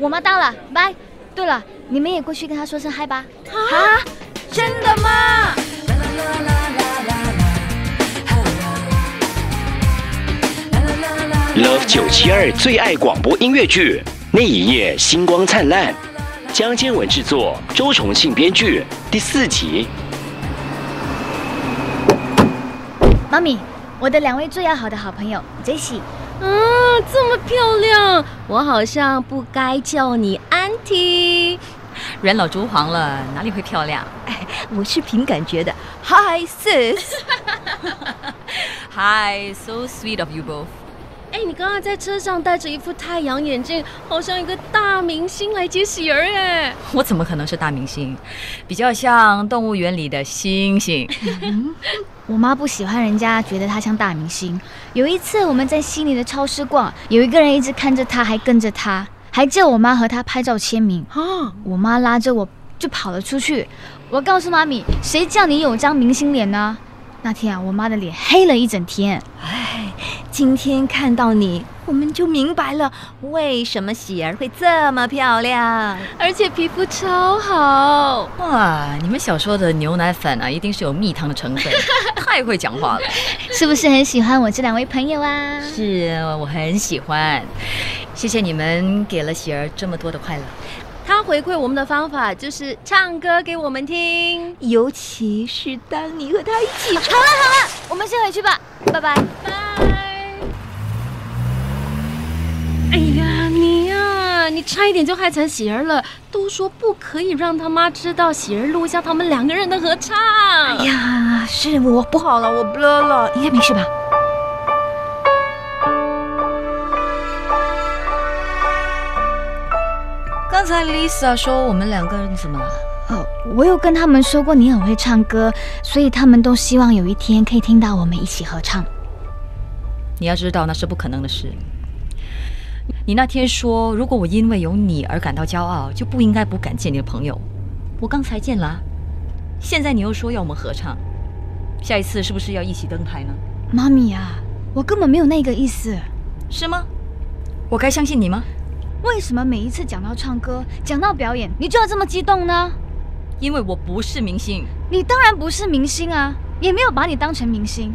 我妈到了，拜。对了，你们也过去跟她说声嗨吧。啊，真的吗？Love 九七二最爱广播音乐剧，那一夜星光灿烂，江坚文制作，周重庆编剧，第四集。妈咪，我的两位最要好的好朋友 Jessie，啊，这么漂亮！我好像不该叫你 auntie，人老珠黄了，哪里会漂亮？哎，我是凭感觉的。Hi, sis。Hi, so sweet of you both. 哎，你刚刚在车上戴着一副太阳眼镜，好像一个大明星来接喜儿哎。我怎么可能是大明星？比较像动物园里的猩猩。我妈不喜欢人家觉得她像大明星。有一次我们在悉尼的超市逛，有一个人一直看着她，还跟着她，还叫我妈和她拍照签名。啊，我妈拉着我就跑了出去。我告诉妈咪，谁叫你有张明星脸呢？那天啊，我妈的脸黑了一整天。哎，今天看到你，我们就明白了为什么喜儿会这么漂亮，而且皮肤超好。哇，你们小时候的牛奶粉啊，一定是有蜜糖的成分，太会讲话了。是不是很喜欢我这两位朋友啊？是我很喜欢，谢谢你们给了喜儿这么多的快乐。他回馈我们的方法就是唱歌给我们听，尤其是当你和他一起唱。好了好了，我们先回去吧，拜拜。拜。你差一点就害惨喜儿了。都说不可以让他妈知道喜儿录下他们两个人的合唱。哎呀，是我不好了，我 blur 了，应该没事吧？刚才 Lisa 说我们两个人怎么了？哦，我有跟他们说过你很会唱歌，所以他们都希望有一天可以听到我们一起合唱。你要知道那是不可能的事。你那天说，如果我因为有你而感到骄傲，就不应该不敢见你的朋友。我刚才见了啊，现在你又说要我们合唱，下一次是不是要一起登台呢？妈咪啊，我根本没有那个意思。是吗？我该相信你吗？为什么每一次讲到唱歌、讲到表演，你就要这么激动呢？因为我不是明星。你当然不是明星啊，也没有把你当成明星。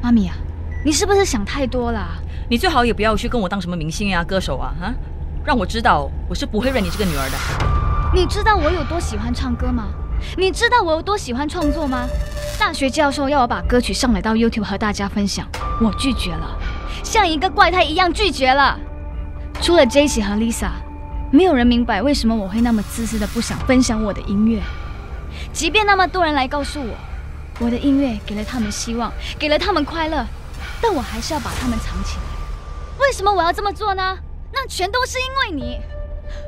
妈咪啊，你是不是想太多了？你最好也不要去跟我当什么明星呀、歌手啊，啊，让我知道我是不会认你这个女儿的。你知道我有多喜欢唱歌吗？你知道我有多喜欢创作吗？大学教授要我把歌曲上来到 YouTube 和大家分享，我拒绝了，像一个怪胎一样拒绝了。除了 Jessie 和 Lisa，没有人明白为什么我会那么自私的不想分享我的音乐。即便那么多人来告诉我，我的音乐给了他们希望，给了他们快乐，但我还是要把他们藏起来。为什么我要这么做呢？那全都是因为你。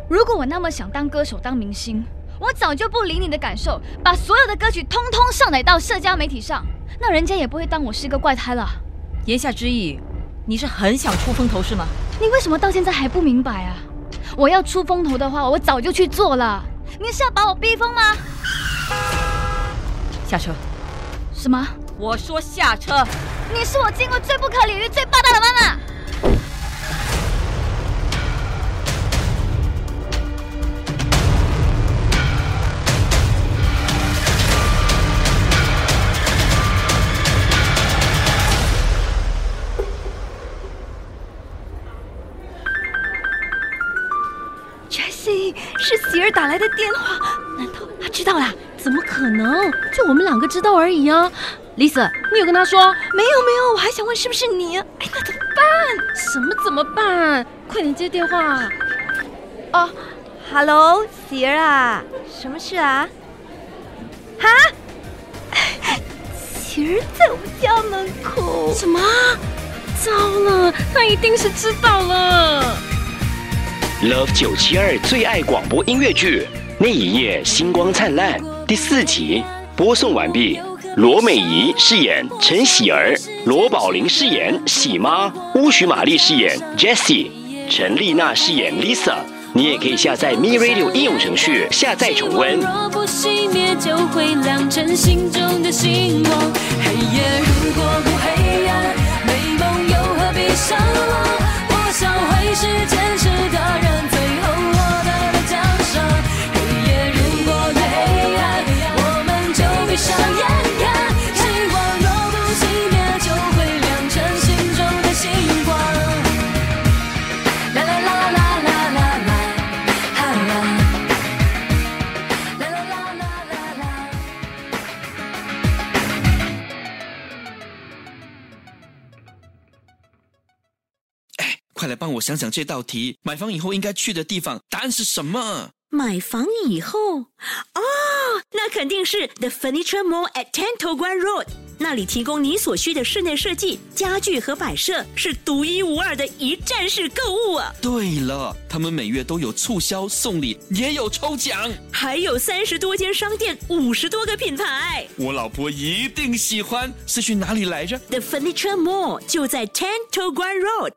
如果我那么想当歌手、当明星，我早就不理你的感受，把所有的歌曲通通上载到社交媒体上，那人家也不会当我是一个怪胎了。言下之意，你是很想出风头是吗？你为什么到现在还不明白啊？我要出风头的话，我早就去做了。你是要把我逼疯吗？下车！什么？我说下车！你是我见过最不可理喻、最霸道的妈妈。是喜儿打来的电话，难道他知道啦？怎么可能？就我们两个知道而已啊！Lisa，你有跟他说？没有没有，我还想问是不是你？哎，那怎么办？什么怎么办？快点接电话！哦，Hello，喜儿啊，什么事啊？哈？喜儿在我家门口。什么？糟了，他一定是知道了。Love 九七二最爱广播音乐剧《那一夜星光灿烂》第四集播送完毕。罗美仪饰演陈喜儿，罗宝玲饰演喜妈，巫许玛丽饰演 Jessie，陈丽娜饰演 Lisa。你也可以下载 Me Radio 应用程序下载重温。若不熄灭，就会亮成心中的星光。黑夜如果不黑暗，来帮我想想这道题，买房以后应该去的地方，答案是什么？买房以后，哦，那肯定是 The Furniture Mall at Ten t o g u a n Road，那里提供你所需的室内设计、家具和摆设，是独一无二的一站式购物啊！对了，他们每月都有促销、送礼，也有抽奖。还有三十多间商店，五十多个品牌。我老婆一定喜欢。是去哪里来着？The Furniture Mall 就在 Ten t o g u a n Road。